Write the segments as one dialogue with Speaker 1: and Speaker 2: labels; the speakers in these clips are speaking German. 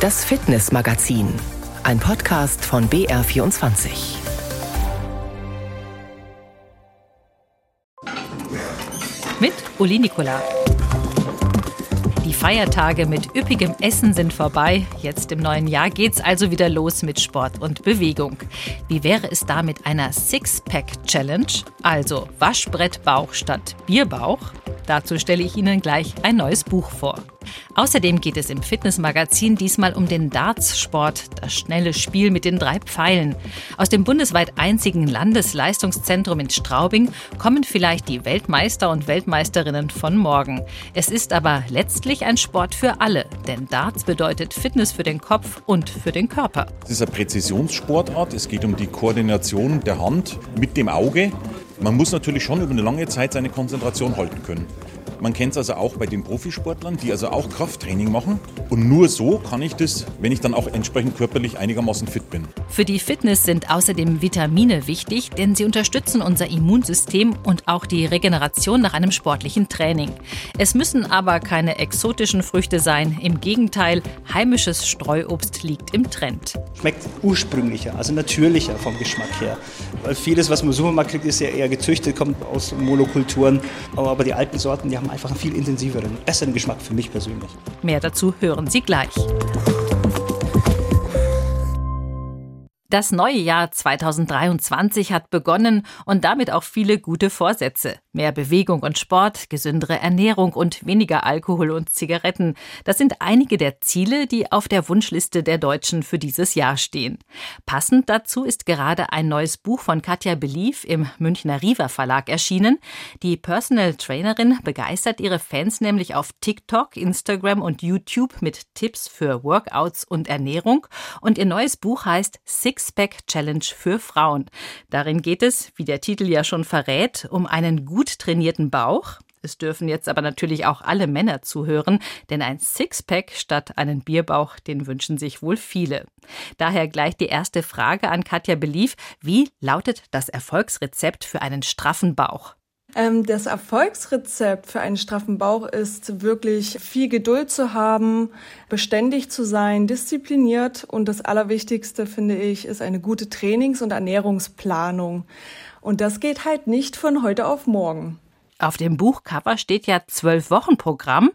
Speaker 1: Das Fitnessmagazin, ein Podcast von BR24.
Speaker 2: Mit Uli Nikola. Die Feiertage mit üppigem Essen sind vorbei. Jetzt im neuen Jahr geht's also wieder los mit Sport und Bewegung. Wie wäre es da mit einer Sixpack-Challenge? Also Waschbrettbauch statt Bierbauch? Dazu stelle ich Ihnen gleich ein neues Buch vor. Außerdem geht es im Fitnessmagazin diesmal um den Darts-Sport, das schnelle Spiel mit den drei Pfeilen. Aus dem bundesweit einzigen Landesleistungszentrum in Straubing kommen vielleicht die Weltmeister und Weltmeisterinnen von morgen. Es ist aber letztlich ein Sport für alle, denn Darts bedeutet Fitness für den Kopf und für den Körper.
Speaker 3: Es ist eine Präzisionssportart. Es geht um die Koordination der Hand mit dem Auge. Man muss natürlich schon über eine lange Zeit seine Konzentration halten können. Man kennt es also auch bei den Profisportlern, die also auch Krafttraining machen. Und nur so kann ich das, wenn ich dann auch entsprechend körperlich einigermaßen fit bin.
Speaker 2: Für die Fitness sind außerdem Vitamine wichtig, denn sie unterstützen unser Immunsystem und auch die Regeneration nach einem sportlichen Training. Es müssen aber keine exotischen Früchte sein. Im Gegenteil, heimisches Streuobst liegt im Trend.
Speaker 4: Schmeckt ursprünglicher, also natürlicher vom Geschmack her. Weil vieles, was man im Supermarkt kriegt, ist ja eher gezüchtet, kommt aus Monokulturen. Aber die alten Sorten, die haben einfach einen viel intensiveren, besseren Geschmack für mich persönlich.
Speaker 2: Mehr dazu hören Sie gleich. Das neue Jahr 2023 hat begonnen und damit auch viele gute Vorsätze. Mehr Bewegung und Sport, gesündere Ernährung und weniger Alkohol und Zigaretten. Das sind einige der Ziele, die auf der Wunschliste der Deutschen für dieses Jahr stehen. Passend dazu ist gerade ein neues Buch von Katja Belief im Münchner Riva Verlag erschienen. Die Personal Trainerin begeistert ihre Fans nämlich auf TikTok, Instagram und YouTube mit Tipps für Workouts und Ernährung. Und ihr neues Buch heißt Sixpack Challenge für Frauen. Darin geht es, wie der Titel ja schon verrät, um einen guten gut trainierten Bauch. Es dürfen jetzt aber natürlich auch alle Männer zuhören, denn ein Sixpack statt einen Bierbauch, den wünschen sich wohl viele. Daher gleich die erste Frage an Katja Belief. Wie lautet das Erfolgsrezept für einen straffen Bauch?
Speaker 5: Ähm, das Erfolgsrezept für einen straffen Bauch ist wirklich viel Geduld zu haben, beständig zu sein, diszipliniert und das Allerwichtigste, finde ich, ist eine gute Trainings- und Ernährungsplanung. Und das geht halt nicht von heute auf morgen.
Speaker 2: Auf dem Buchcover steht ja zwölf Wochen Programm.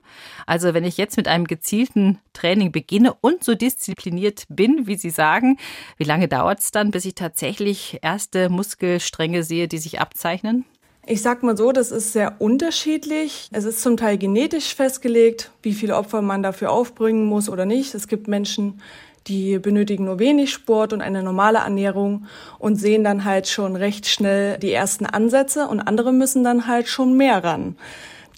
Speaker 2: Also wenn ich jetzt mit einem gezielten Training beginne und so diszipliniert bin, wie Sie sagen, wie lange dauert es dann, bis ich tatsächlich erste Muskelstränge sehe, die sich abzeichnen?
Speaker 5: Ich sag mal so, das ist sehr unterschiedlich. Es ist zum Teil genetisch festgelegt, wie viele Opfer man dafür aufbringen muss oder nicht. Es gibt Menschen, die benötigen nur wenig Sport und eine normale Ernährung und sehen dann halt schon recht schnell die ersten Ansätze und andere müssen dann halt schon mehr ran.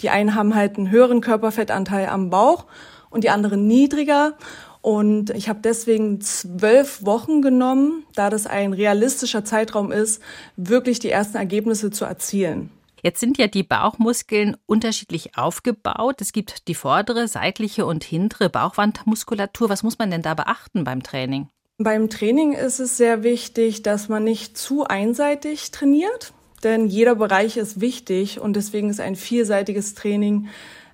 Speaker 5: Die einen haben halt einen höheren Körperfettanteil am Bauch und die anderen niedriger. Und ich habe deswegen zwölf Wochen genommen, da das ein realistischer Zeitraum ist, wirklich die ersten Ergebnisse zu erzielen.
Speaker 2: Jetzt sind ja die Bauchmuskeln unterschiedlich aufgebaut. Es gibt die vordere, seitliche und hintere Bauchwandmuskulatur. Was muss man denn da beachten beim Training?
Speaker 5: Beim Training ist es sehr wichtig, dass man nicht zu einseitig trainiert, denn jeder Bereich ist wichtig und deswegen ist ein vielseitiges Training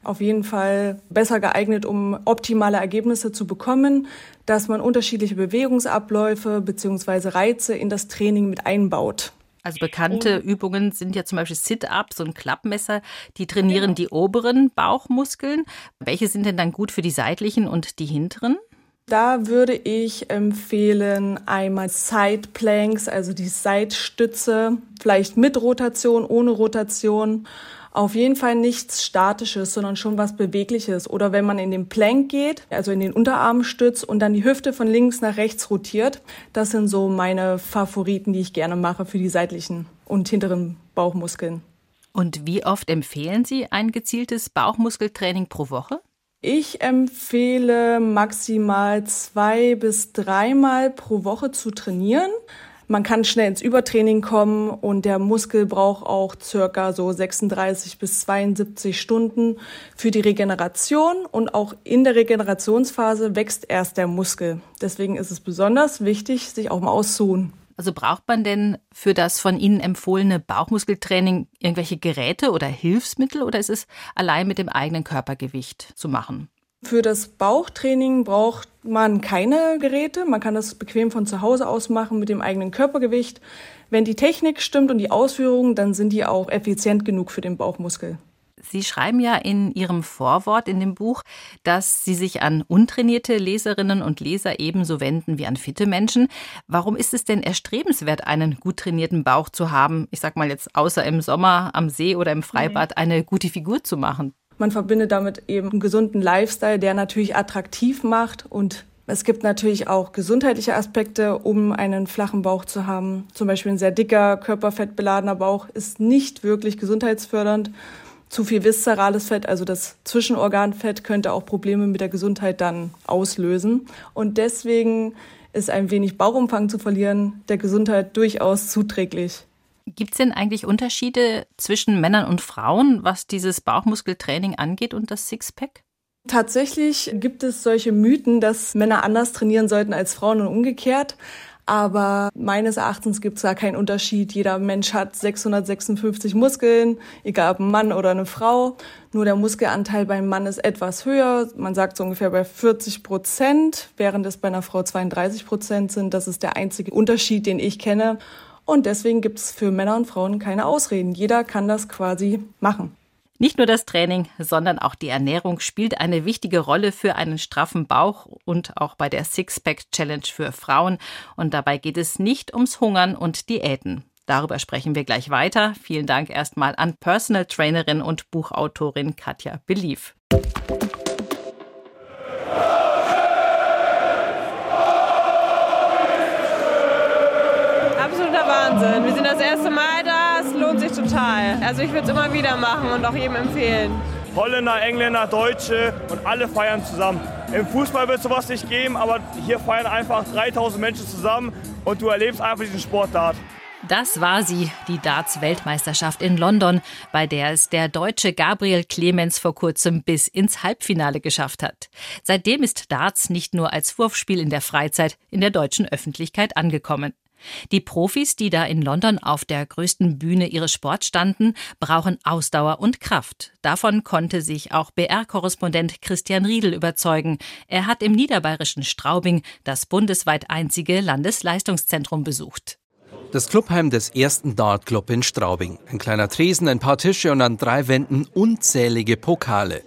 Speaker 5: auf jeden Fall besser geeignet, um optimale Ergebnisse zu bekommen, dass man unterschiedliche Bewegungsabläufe bzw. Reize in das Training mit einbaut.
Speaker 2: Also bekannte und Übungen sind ja zum Beispiel Sit-Ups und Klappmesser, die trainieren genau. die oberen Bauchmuskeln. Welche sind denn dann gut für die seitlichen und die hinteren?
Speaker 5: Da würde ich empfehlen einmal Side Planks, also die Seitstütze, vielleicht mit Rotation, ohne Rotation auf jeden Fall nichts Statisches, sondern schon was Bewegliches. Oder wenn man in den Plank geht, also in den Unterarm stützt und dann die Hüfte von links nach rechts rotiert. Das sind so meine Favoriten, die ich gerne mache für die seitlichen und hinteren Bauchmuskeln.
Speaker 2: Und wie oft empfehlen Sie ein gezieltes Bauchmuskeltraining pro Woche?
Speaker 5: Ich empfehle maximal zwei bis dreimal pro Woche zu trainieren. Man kann schnell ins Übertraining kommen und der Muskel braucht auch circa so 36 bis 72 Stunden für die Regeneration und auch in der Regenerationsphase wächst erst der Muskel. Deswegen ist es besonders wichtig, sich auch mal auszuruhen.
Speaker 2: Also braucht man denn für das von Ihnen empfohlene Bauchmuskeltraining irgendwelche Geräte oder Hilfsmittel oder ist es allein mit dem eigenen Körpergewicht zu machen?
Speaker 5: Für das Bauchtraining braucht man keine Geräte. Man kann das bequem von zu Hause aus machen mit dem eigenen Körpergewicht. Wenn die Technik stimmt und die Ausführungen, dann sind die auch effizient genug für den Bauchmuskel.
Speaker 2: Sie schreiben ja in Ihrem Vorwort in dem Buch, dass Sie sich an untrainierte Leserinnen und Leser ebenso wenden wie an fitte Menschen. Warum ist es denn erstrebenswert, einen gut trainierten Bauch zu haben? Ich sag mal jetzt außer im Sommer am See oder im Freibad eine gute Figur zu machen.
Speaker 5: Man verbindet damit eben einen gesunden Lifestyle, der natürlich attraktiv macht und es gibt natürlich auch gesundheitliche Aspekte, um einen flachen Bauch zu haben. Zum Beispiel ein sehr dicker, körperfettbeladener Bauch ist nicht wirklich gesundheitsfördernd. Zu viel viszerales Fett, also das Zwischenorganfett, könnte auch Probleme mit der Gesundheit dann auslösen. Und deswegen ist ein wenig Bauchumfang zu verlieren der Gesundheit durchaus zuträglich.
Speaker 2: Gibt es denn eigentlich Unterschiede zwischen Männern und Frauen, was dieses Bauchmuskeltraining angeht und das Sixpack?
Speaker 5: Tatsächlich gibt es solche Mythen, dass Männer anders trainieren sollten als Frauen und umgekehrt. Aber meines Erachtens gibt es da keinen Unterschied. Jeder Mensch hat 656 Muskeln, egal ob ein Mann oder eine Frau. Nur der Muskelanteil beim Mann ist etwas höher. Man sagt so ungefähr bei 40 Prozent, während es bei einer Frau 32 Prozent sind. Das ist der einzige Unterschied, den ich kenne. Und deswegen gibt es für Männer und Frauen keine Ausreden. Jeder kann das quasi machen.
Speaker 2: Nicht nur das Training, sondern auch die Ernährung spielt eine wichtige Rolle für einen straffen Bauch und auch bei der Sixpack Challenge für Frauen. Und dabei geht es nicht ums Hungern und Diäten. Darüber sprechen wir gleich weiter. Vielen Dank erstmal an Personal Trainerin und Buchautorin Katja Belief.
Speaker 6: Wahnsinn. Wir sind das erste Mal da lohnt sich total. Also ich würde es immer wieder machen und auch jedem empfehlen.
Speaker 7: Holländer, Engländer, Deutsche und alle feiern zusammen. Im Fußball wird sowas nicht geben, aber hier feiern einfach 3000 Menschen zusammen und du erlebst einfach diesen Sportdart.
Speaker 2: Das war sie, die Darts-Weltmeisterschaft in London, bei der es der Deutsche Gabriel Clemens vor kurzem bis ins Halbfinale geschafft hat. Seitdem ist Darts nicht nur als Wurfspiel in der Freizeit in der deutschen Öffentlichkeit angekommen. Die Profis, die da in London auf der größten Bühne ihres Sports standen, brauchen Ausdauer und Kraft. Davon konnte sich auch BR-Korrespondent Christian Riedel überzeugen. Er hat im niederbayerischen Straubing das bundesweit einzige Landesleistungszentrum besucht.
Speaker 8: Das Clubheim des ersten Dartclub in Straubing. Ein kleiner Tresen, ein paar Tische und an drei Wänden unzählige Pokale.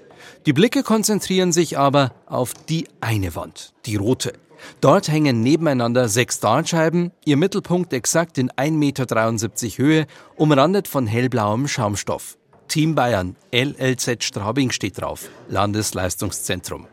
Speaker 8: Die Blicke konzentrieren sich aber auf die eine Wand, die rote. Dort hängen nebeneinander sechs Dartscheiben, ihr Mittelpunkt exakt in 1,73 Meter Höhe, umrandet von hellblauem Schaumstoff. Team Bayern, LLZ Straubing steht drauf, Landesleistungszentrum.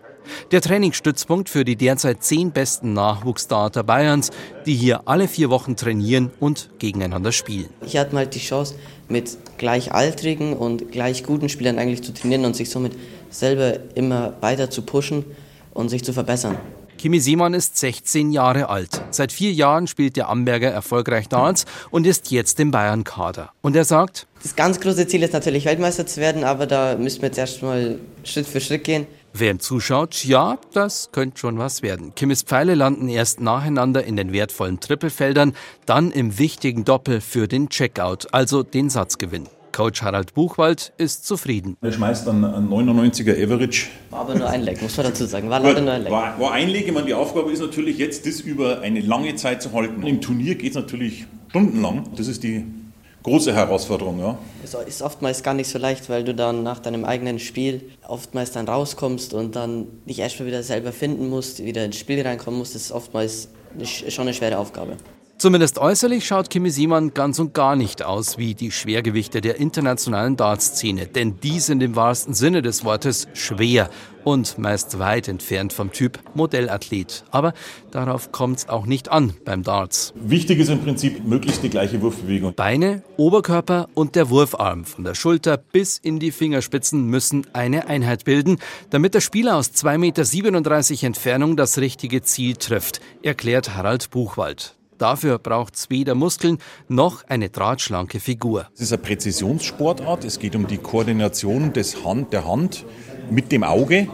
Speaker 8: Der Trainingsstützpunkt für die derzeit zehn besten Nachwuchsdarter Bayerns, die hier alle vier Wochen trainieren und gegeneinander spielen.
Speaker 9: Ich hatte mal die Chance, mit gleichaltrigen und gleich guten Spielern eigentlich zu trainieren und sich somit selber immer weiter zu pushen und sich zu verbessern.
Speaker 8: Kimi Simon ist 16 Jahre alt. Seit vier Jahren spielt der Amberger erfolgreich Darts und ist jetzt im Bayern-Kader. Und er sagt,
Speaker 9: das ganz große Ziel ist natürlich Weltmeister zu werden, aber da müssen wir jetzt erstmal Schritt für Schritt gehen.
Speaker 8: Wer zuschaut, ja, das könnte schon was werden. Kimis Pfeile landen erst nacheinander in den wertvollen Trippelfeldern, dann im wichtigen Doppel für den Checkout, also den Satzgewinn. Coach Harald Buchwald ist zufrieden.
Speaker 3: Er schmeißt dann ein 99er Average.
Speaker 9: War aber nur ein Leck, muss man dazu sagen. War leider nur ein Leck.
Speaker 3: War, war ein Leck. Ich meine, die Aufgabe ist natürlich jetzt, das über eine lange Zeit zu halten. Im Turnier geht es natürlich stundenlang. Das ist die große Herausforderung. Ja.
Speaker 9: Es ist oftmals gar nicht so leicht, weil du dann nach deinem eigenen Spiel oftmals dann rauskommst und dann dich erstmal wieder selber finden musst, wieder ins Spiel reinkommen musst. Das ist oftmals schon eine schwere Aufgabe.
Speaker 8: Zumindest äußerlich schaut Kimi Simon ganz und gar nicht aus wie die Schwergewichte der internationalen Dartszene, denn die sind im wahrsten Sinne des Wortes schwer und meist weit entfernt vom Typ Modellathlet. Aber darauf kommt es auch nicht an beim Darts.
Speaker 3: Wichtig ist im Prinzip möglichst die gleiche Wurfbewegung.
Speaker 8: Beine, Oberkörper und der Wurfarm von der Schulter bis in die Fingerspitzen müssen eine Einheit bilden, damit der Spieler aus 2,37 Meter Entfernung das richtige Ziel trifft, erklärt Harald Buchwald. Dafür braucht es weder Muskeln noch eine drahtschlanke Figur.
Speaker 3: Es ist eine Präzisionssportart. Es geht um die Koordination des Hand, der Hand mit dem Auge.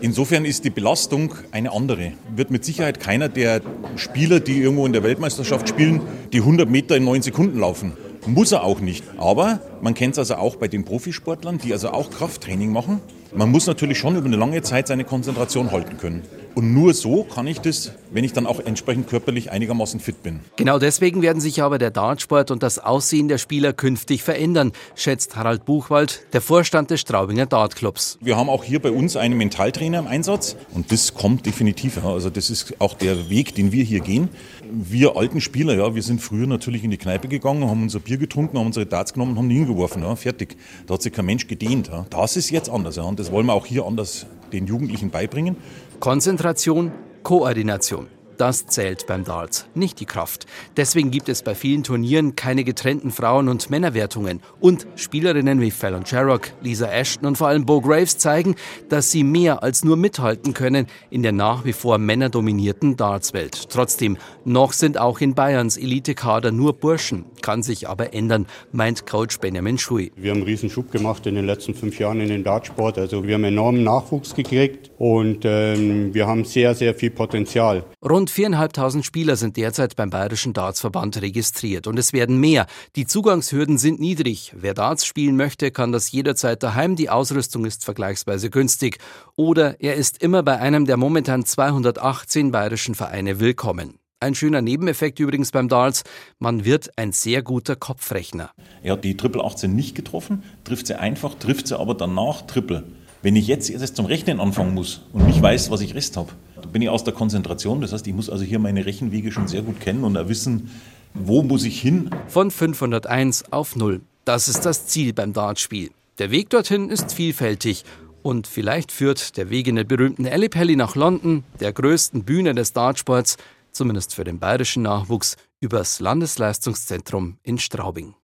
Speaker 3: Insofern ist die Belastung eine andere. Wird mit Sicherheit keiner der Spieler, die irgendwo in der Weltmeisterschaft spielen, die 100 Meter in 9 Sekunden laufen. Muss er auch nicht. Aber man kennt es also auch bei den Profisportlern, die also auch Krafttraining machen. Man muss natürlich schon über eine lange Zeit seine Konzentration halten können. Und nur so kann ich das, wenn ich dann auch entsprechend körperlich einigermaßen fit bin.
Speaker 8: Genau deswegen werden sich aber der Dartsport und das Aussehen der Spieler künftig verändern, schätzt Harald Buchwald, der Vorstand des Straubinger Dartclubs.
Speaker 3: Wir haben auch hier bei uns einen Mentaltrainer im Einsatz und das kommt definitiv. Also das ist auch der Weg, den wir hier gehen. Wir alten Spieler, ja, wir sind früher natürlich in die Kneipe gegangen, haben unser Bier getrunken, haben unsere Darts genommen und haben die hingeworfen. Ja, fertig. Da hat sich kein Mensch gedehnt. Ja. Das ist jetzt anders. Ja, und das wollen wir auch hier anders den Jugendlichen beibringen.
Speaker 8: Konzentration, Koordination. Das zählt beim Darts, nicht die Kraft. Deswegen gibt es bei vielen Turnieren keine getrennten Frauen- und Männerwertungen. Und Spielerinnen wie Fallon Sherrock, Lisa Ashton und vor allem Bo Graves zeigen, dass sie mehr als nur mithalten können in der nach wie vor männerdominierten Dartswelt. Trotzdem, noch sind auch in Bayerns Elitekader nur Burschen. Kann sich aber ändern, meint Coach Benjamin Schui.
Speaker 10: Wir haben einen riesen Schub gemacht in den letzten fünf Jahren in den Dartsport. Also wir haben enormen Nachwuchs gekriegt und ähm, wir haben sehr, sehr viel Potenzial.
Speaker 8: Rund 4.500 Spieler sind derzeit beim Bayerischen Dartsverband registriert und es werden mehr. Die Zugangshürden sind niedrig. Wer Darts spielen möchte, kann das jederzeit daheim. Die Ausrüstung ist vergleichsweise günstig. Oder er ist immer bei einem der momentan 218 bayerischen Vereine willkommen. Ein schöner Nebeneffekt übrigens beim Darts, man wird ein sehr guter Kopfrechner.
Speaker 3: Er hat die Triple 18 nicht getroffen, trifft sie einfach, trifft sie aber danach Triple. Wenn ich jetzt erst zum Rechnen anfangen muss und nicht weiß, was ich Rest habe, bin ich aus der Konzentration. Das heißt, ich muss also hier meine Rechenwege schon sehr gut kennen und wissen, wo muss ich hin.
Speaker 8: Von 501 auf 0. Das ist das Ziel beim Dartspiel. Der Weg dorthin ist vielfältig. Und vielleicht führt der Weg in den berühmten Ellipelli nach London, der größten Bühne des Dartsports, zumindest für den bayerischen Nachwuchs, übers Landesleistungszentrum in Straubing.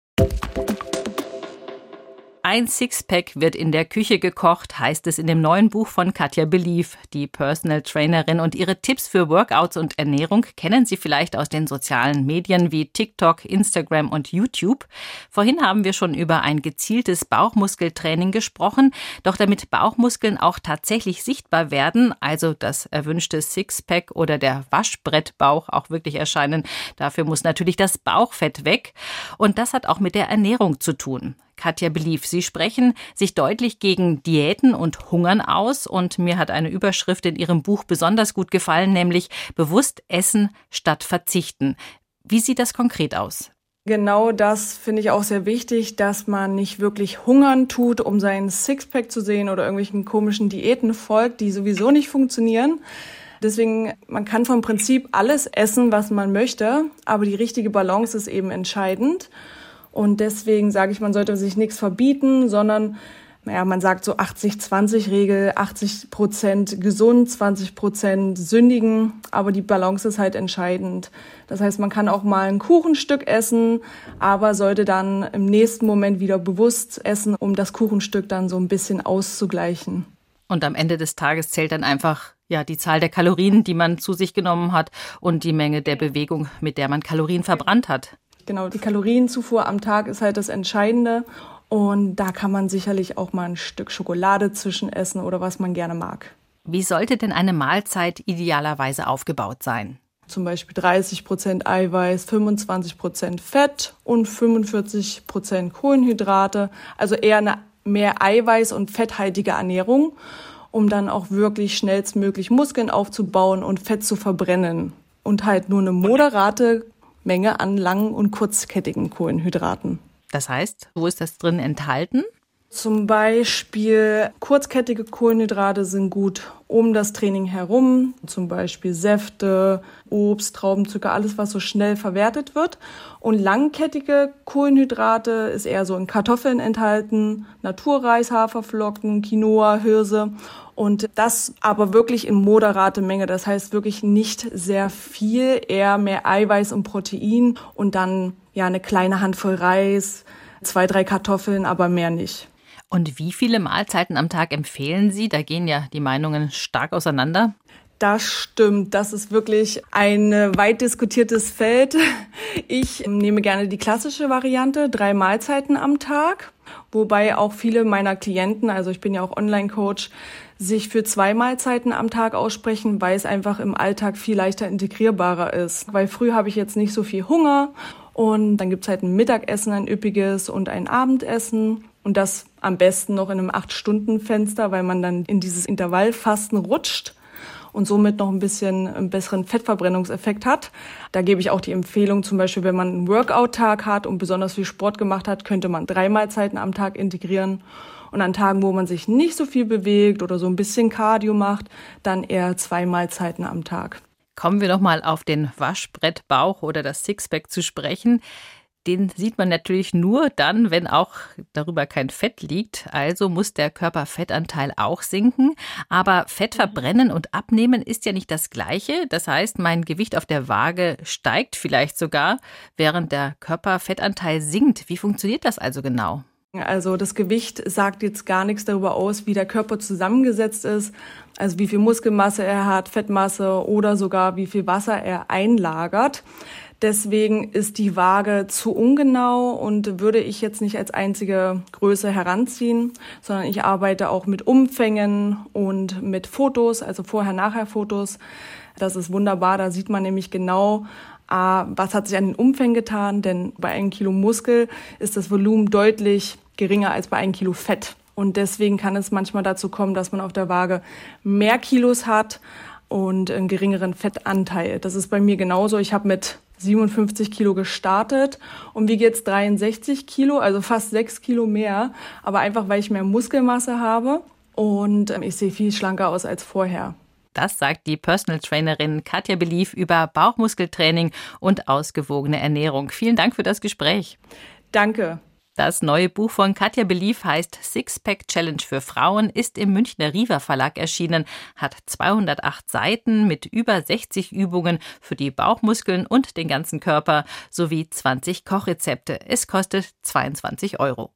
Speaker 2: Ein Sixpack wird in der Küche gekocht, heißt es in dem neuen Buch von Katja Belief. Die Personal Trainerin und ihre Tipps für Workouts und Ernährung kennen Sie vielleicht aus den sozialen Medien wie TikTok, Instagram und YouTube. Vorhin haben wir schon über ein gezieltes Bauchmuskeltraining gesprochen. Doch damit Bauchmuskeln auch tatsächlich sichtbar werden, also das erwünschte Sixpack oder der Waschbrettbauch auch wirklich erscheinen, dafür muss natürlich das Bauchfett weg. Und das hat auch mit der Ernährung zu tun. Katja Belief. Sie sprechen sich deutlich gegen Diäten und Hungern aus und mir hat eine Überschrift in Ihrem Buch besonders gut gefallen, nämlich bewusst essen statt verzichten. Wie sieht das konkret aus?
Speaker 5: Genau das finde ich auch sehr wichtig, dass man nicht wirklich hungern tut, um seinen Sixpack zu sehen oder irgendwelchen komischen Diäten folgt, die sowieso nicht funktionieren. Deswegen, man kann vom Prinzip alles essen, was man möchte, aber die richtige Balance ist eben entscheidend. Und deswegen sage ich, man sollte sich nichts verbieten, sondern ja, man sagt so 80-20-Regel, 80 Prozent gesund, 20 Prozent sündigen, aber die Balance ist halt entscheidend. Das heißt, man kann auch mal ein Kuchenstück essen, aber sollte dann im nächsten Moment wieder bewusst essen, um das Kuchenstück dann so ein bisschen auszugleichen.
Speaker 2: Und am Ende des Tages zählt dann einfach ja die Zahl der Kalorien, die man zu sich genommen hat und die Menge der Bewegung, mit der man Kalorien verbrannt hat.
Speaker 5: Genau, die Kalorienzufuhr am Tag ist halt das Entscheidende. Und da kann man sicherlich auch mal ein Stück Schokolade zwischen essen oder was man gerne mag.
Speaker 2: Wie sollte denn eine Mahlzeit idealerweise aufgebaut sein?
Speaker 5: Zum Beispiel 30 Prozent Eiweiß, 25 Prozent Fett und 45 Prozent Kohlenhydrate. Also eher eine mehr Eiweiß- und fetthaltige Ernährung, um dann auch wirklich schnellstmöglich Muskeln aufzubauen und Fett zu verbrennen. Und halt nur eine moderate Menge an langen und kurzkettigen Kohlenhydraten.
Speaker 2: Das heißt, wo ist das drin enthalten?
Speaker 5: Zum Beispiel kurzkettige Kohlenhydrate sind gut um das Training herum, zum Beispiel Säfte, Obst, Traubenzucker, alles, was so schnell verwertet wird. Und langkettige Kohlenhydrate ist eher so in Kartoffeln enthalten, Naturreis, Haferflocken, Quinoa, Hirse. Und das aber wirklich in moderate Menge. Das heißt wirklich nicht sehr viel, eher mehr Eiweiß und Protein und dann ja eine kleine Handvoll Reis, zwei, drei Kartoffeln, aber mehr nicht.
Speaker 2: Und wie viele Mahlzeiten am Tag empfehlen Sie? Da gehen ja die Meinungen stark auseinander.
Speaker 5: Das stimmt. Das ist wirklich ein weit diskutiertes Feld. Ich nehme gerne die klassische Variante, drei Mahlzeiten am Tag. Wobei auch viele meiner Klienten, also ich bin ja auch Online-Coach, sich für zwei Mahlzeiten am Tag aussprechen, weil es einfach im Alltag viel leichter integrierbarer ist. Weil früh habe ich jetzt nicht so viel Hunger und dann gibt's halt ein Mittagessen, ein üppiges und ein Abendessen. Und das am besten noch in einem Acht-Stunden-Fenster, weil man dann in dieses Intervallfasten rutscht. und somit noch ein bisschen einen besseren Fettverbrennungseffekt hat. Da gebe ich auch die Empfehlung, zum Beispiel, wenn man einen Workout-Tag hat und besonders viel Sport gemacht hat, könnte man drei Mahlzeiten am Tag integrieren. Und an Tagen, wo man sich nicht so viel bewegt oder so ein bisschen Cardio macht, dann eher zwei Mahlzeiten am Tag.
Speaker 2: Kommen wir noch mal auf den Waschbrettbauch oder das Sixpack zu sprechen den sieht man natürlich nur dann, wenn auch darüber kein Fett liegt. Also muss der Körperfettanteil auch sinken. Aber Fett verbrennen und abnehmen ist ja nicht das Gleiche. Das heißt, mein Gewicht auf der Waage steigt vielleicht sogar, während der Körperfettanteil sinkt. Wie funktioniert das also genau?
Speaker 5: Also das Gewicht sagt jetzt gar nichts darüber aus, wie der Körper zusammengesetzt ist, also wie viel Muskelmasse er hat, Fettmasse oder sogar wie viel Wasser er einlagert. Deswegen ist die Waage zu ungenau und würde ich jetzt nicht als einzige Größe heranziehen, sondern ich arbeite auch mit Umfängen und mit Fotos, also Vorher-Nachher-Fotos. Das ist wunderbar, da sieht man nämlich genau, was hat sich an den Umfängen getan, denn bei einem Kilo Muskel ist das Volumen deutlich geringer als bei einem Kilo Fett. Und deswegen kann es manchmal dazu kommen, dass man auf der Waage mehr Kilos hat und einen geringeren Fettanteil. Das ist bei mir genauso. Ich habe mit 57 Kilo gestartet und wiege jetzt 63 Kilo, also fast 6 Kilo mehr, aber einfach weil ich mehr Muskelmasse habe und ähm, ich sehe viel schlanker aus als vorher.
Speaker 2: Das sagt die Personal Trainerin Katja Belief über Bauchmuskeltraining und ausgewogene Ernährung. Vielen Dank für das Gespräch.
Speaker 5: Danke.
Speaker 2: Das neue Buch von Katja Belief heißt Sixpack Challenge für Frauen, ist im Münchner Riva Verlag erschienen, hat 208 Seiten mit über 60 Übungen für die Bauchmuskeln und den ganzen Körper sowie 20 Kochrezepte. Es kostet 22 Euro.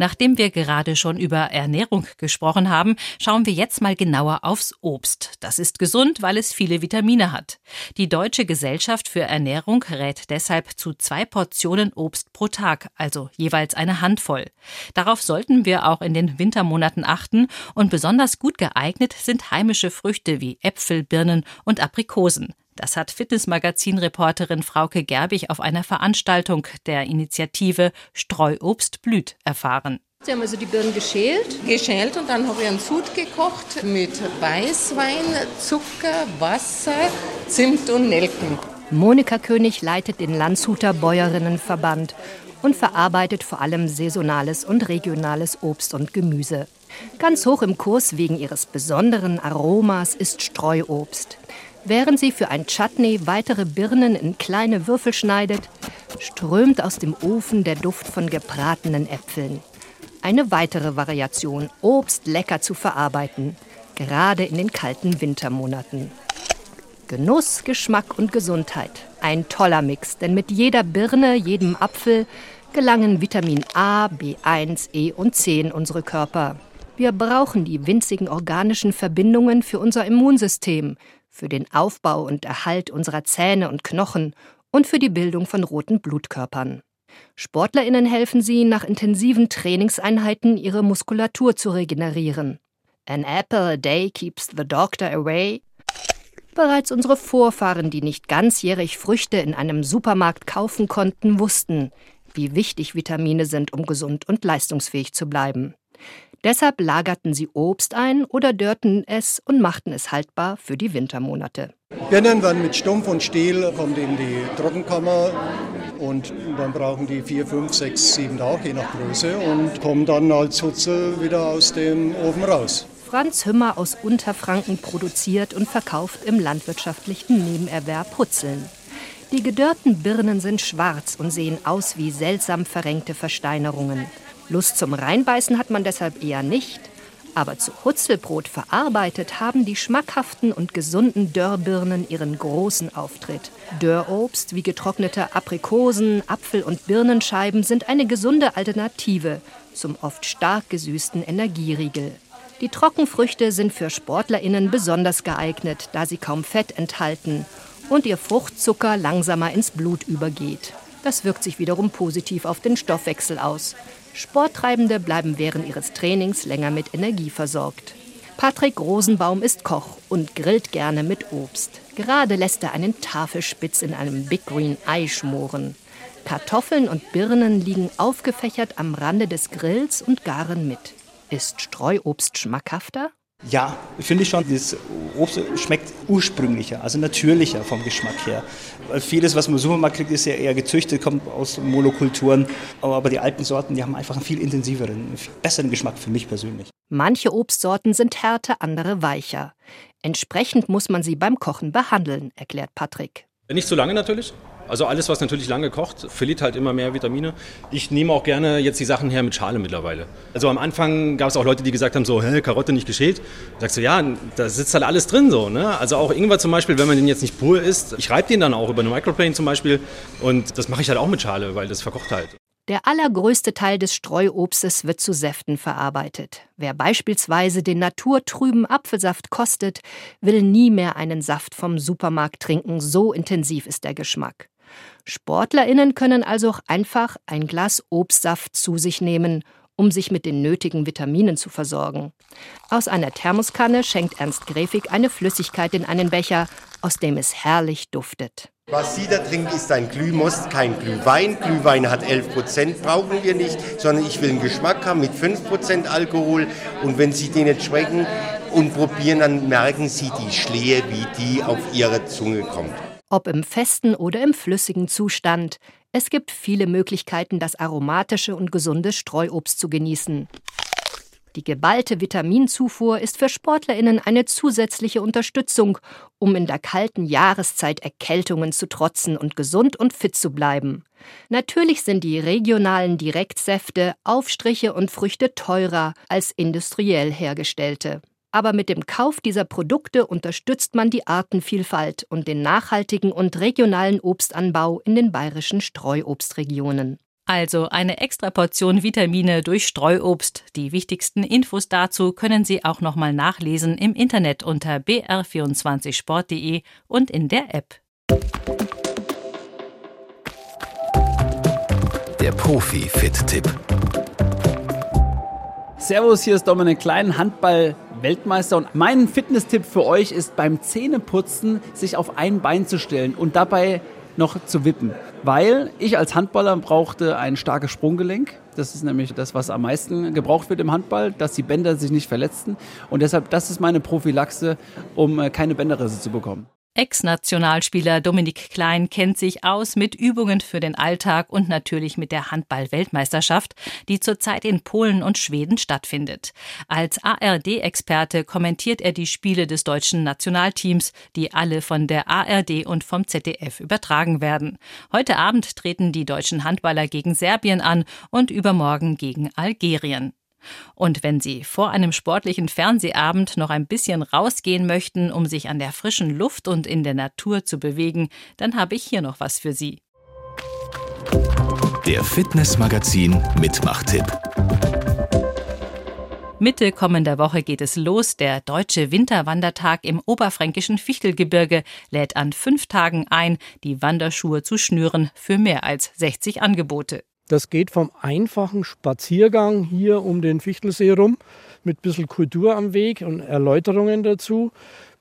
Speaker 2: Nachdem wir gerade schon über Ernährung gesprochen haben, schauen wir jetzt mal genauer aufs Obst. Das ist gesund, weil es viele Vitamine hat. Die Deutsche Gesellschaft für Ernährung rät deshalb zu zwei Portionen Obst pro Tag, also jeweils eine Handvoll. Darauf sollten wir auch in den Wintermonaten achten und besonders gut geeignet sind heimische Früchte wie Äpfel, Birnen und Aprikosen. Das hat Fitnessmagazin-Reporterin Frauke Gerbig auf einer Veranstaltung der Initiative Streuobst blüht erfahren.
Speaker 11: Sie haben also die Birnen geschält? Geschält und dann habe ich einen Sud gekocht mit Weißwein, Zucker, Wasser, Zimt und Nelken.
Speaker 12: Monika König leitet den Landshuter Bäuerinnenverband und verarbeitet vor allem saisonales und regionales Obst und Gemüse. Ganz hoch im Kurs wegen ihres besonderen Aromas ist Streuobst. Während sie für ein Chutney weitere Birnen in kleine Würfel schneidet, strömt aus dem Ofen der Duft von gebratenen Äpfeln. Eine weitere Variation, Obst lecker zu verarbeiten, gerade in den kalten Wintermonaten. Genuss, Geschmack und Gesundheit. Ein toller Mix, denn mit jeder Birne, jedem Apfel gelangen Vitamin A, B1, E und C in unsere Körper. Wir brauchen die winzigen organischen Verbindungen für unser Immunsystem, für den Aufbau und Erhalt unserer Zähne und Knochen und für die Bildung von roten Blutkörpern. Sportlerinnen helfen sie, nach intensiven Trainingseinheiten ihre Muskulatur zu regenerieren. An apple a day keeps the doctor away. Bereits unsere Vorfahren, die nicht ganzjährig Früchte in einem Supermarkt kaufen konnten, wussten, wie wichtig Vitamine sind, um gesund und leistungsfähig zu bleiben. Deshalb lagerten sie Obst ein oder dörrten es und machten es haltbar für die Wintermonate.
Speaker 13: Birnen werden mit Stumpf und Stiel kommt in die Trockenkammer und dann brauchen die vier, fünf, sechs, sieben Tage, je nach Größe und kommen dann als Hutzel wieder aus dem Ofen raus.
Speaker 12: Franz Hümmer aus Unterfranken produziert und verkauft im landwirtschaftlichen Nebenerwerb Hutzeln. Die gedörrten Birnen sind schwarz und sehen aus wie seltsam verrenkte Versteinerungen. Lust zum Reinbeißen hat man deshalb eher nicht. Aber zu Hutzelbrot verarbeitet haben die schmackhaften und gesunden Dörrbirnen ihren großen Auftritt. Dörrobst wie getrocknete Aprikosen, Apfel- und Birnenscheiben sind eine gesunde Alternative zum oft stark gesüßten Energieriegel. Die Trockenfrüchte sind für SportlerInnen besonders geeignet, da sie kaum Fett enthalten und ihr Fruchtzucker langsamer ins Blut übergeht. Das wirkt sich wiederum positiv auf den Stoffwechsel aus. Sporttreibende bleiben während ihres Trainings länger mit Energie versorgt. Patrick Rosenbaum ist Koch und grillt gerne mit Obst. Gerade lässt er einen Tafelspitz in einem Big Green Ei schmoren. Kartoffeln und Birnen liegen aufgefächert am Rande des Grills und garen mit. Ist Streuobst schmackhafter?
Speaker 4: Ja, finde ich schon. Das Obst schmeckt ursprünglicher, also natürlicher vom Geschmack her. Weil vieles, was man im Supermarkt kriegt, ist ja eher gezüchtet, kommt aus Monokulturen. Aber die alten Sorten, die haben einfach einen viel intensiveren, viel besseren Geschmack für mich persönlich.
Speaker 12: Manche Obstsorten sind härter, andere weicher. Entsprechend muss man sie beim Kochen behandeln, erklärt Patrick.
Speaker 14: Nicht zu lange natürlich. Also alles, was natürlich lange kocht, verliert halt immer mehr Vitamine. Ich nehme auch gerne jetzt die Sachen her mit Schale mittlerweile. Also am Anfang gab es auch Leute, die gesagt haben, so, hä, Karotte nicht geschält. Sagst du, ja, da sitzt halt alles drin so. Ne? Also auch Ingwer zum Beispiel, wenn man den jetzt nicht pur isst, ich reibe den dann auch über eine Microplane zum Beispiel und das mache ich halt auch mit Schale, weil das verkocht halt.
Speaker 12: Der allergrößte Teil des Streuobstes wird zu Säften verarbeitet. Wer beispielsweise den naturtrüben Apfelsaft kostet, will nie mehr einen Saft vom Supermarkt trinken, so intensiv ist der Geschmack. SportlerInnen können also auch einfach ein Glas Obstsaft zu sich nehmen, um sich mit den nötigen Vitaminen zu versorgen. Aus einer Thermoskanne schenkt Ernst Gräfig eine Flüssigkeit in einen Becher, aus dem es herrlich duftet.
Speaker 15: Was Sie da trinken, ist ein Glühmost, kein Glühwein. Glühwein hat 11 Prozent, brauchen wir nicht, sondern ich will einen Geschmack haben mit 5 Prozent Alkohol. Und wenn Sie den nicht schmecken und probieren, dann merken Sie die Schlehe, wie die auf Ihre Zunge kommt
Speaker 12: ob im festen oder im flüssigen Zustand. Es gibt viele Möglichkeiten, das aromatische und gesunde Streuobst zu genießen. Die geballte Vitaminzufuhr ist für Sportlerinnen eine zusätzliche Unterstützung, um in der kalten Jahreszeit Erkältungen zu trotzen und gesund und fit zu bleiben. Natürlich sind die regionalen Direktsäfte, Aufstriche und Früchte teurer als industriell hergestellte. Aber mit dem Kauf dieser Produkte unterstützt man die Artenvielfalt und den nachhaltigen und regionalen Obstanbau in den bayerischen Streuobstregionen.
Speaker 2: Also eine extra Portion Vitamine durch Streuobst. Die wichtigsten Infos dazu können Sie auch nochmal nachlesen im Internet unter br24sport.de und in der App.
Speaker 16: Der Profi-Fit-Tipp.
Speaker 17: Servus, hier ist Dominik Klein, Handball Weltmeister. Und mein Fitnesstipp für euch ist beim Zähneputzen sich auf ein Bein zu stellen und dabei noch zu wippen. Weil ich als Handballer brauchte ein starkes Sprunggelenk. Das ist nämlich das, was am meisten gebraucht wird im Handball, dass die Bänder sich nicht verletzen. Und deshalb, das ist meine Prophylaxe, um äh, keine Bänderrisse zu bekommen.
Speaker 2: Ex-Nationalspieler Dominik Klein kennt sich aus mit Übungen für den Alltag und natürlich mit der Handball-Weltmeisterschaft, die zurzeit in Polen und Schweden stattfindet. Als ARD-Experte kommentiert er die Spiele des deutschen Nationalteams, die alle von der ARD und vom ZDF übertragen werden. Heute Abend treten die deutschen Handballer gegen Serbien an und übermorgen gegen Algerien. Und wenn Sie vor einem sportlichen Fernsehabend noch ein bisschen rausgehen möchten, um sich an der frischen Luft und in der Natur zu bewegen, dann habe ich hier noch was für Sie.
Speaker 16: Der Fitnessmagazin Mitmachtipp.
Speaker 2: Mitte kommender Woche geht es los. Der Deutsche Winterwandertag im oberfränkischen Fichtelgebirge lädt an fünf Tagen ein, die Wanderschuhe zu schnüren für mehr als 60 Angebote.
Speaker 18: Das geht vom einfachen Spaziergang hier um den Fichtelsee rum mit ein bisschen Kultur am Weg und Erläuterungen dazu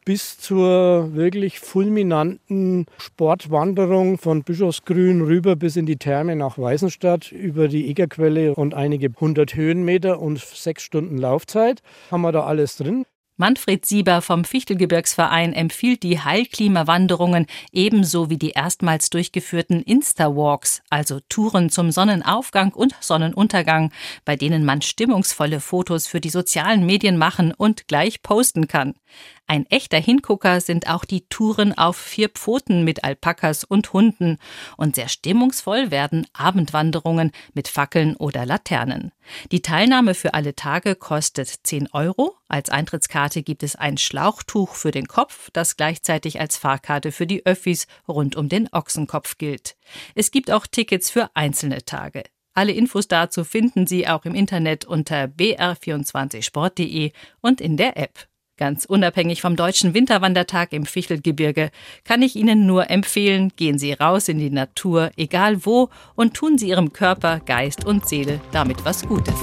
Speaker 18: bis zur wirklich fulminanten Sportwanderung von Bischofsgrün rüber bis in die Therme nach Weißenstadt über die Egerquelle und einige hundert Höhenmeter und sechs Stunden Laufzeit. Haben wir da alles drin.
Speaker 2: Manfred Sieber vom Fichtelgebirgsverein empfiehlt die Heilklimawanderungen ebenso wie die erstmals durchgeführten Insta-Walks, also Touren zum Sonnenaufgang und Sonnenuntergang, bei denen man stimmungsvolle Fotos für die sozialen Medien machen und gleich posten kann. Ein echter Hingucker sind auch die Touren auf vier Pfoten mit Alpakas und Hunden. Und sehr stimmungsvoll werden Abendwanderungen mit Fackeln oder Laternen. Die Teilnahme für alle Tage kostet 10 Euro. Als Eintrittskarte gibt es ein Schlauchtuch für den Kopf, das gleichzeitig als Fahrkarte für die Öffis rund um den Ochsenkopf gilt. Es gibt auch Tickets für einzelne Tage. Alle Infos dazu finden Sie auch im Internet unter br24sport.de und in der App. Ganz unabhängig vom deutschen Winterwandertag im Fichtelgebirge kann ich Ihnen nur empfehlen, gehen Sie raus in die Natur, egal wo, und tun Sie Ihrem Körper, Geist und Seele damit was Gutes.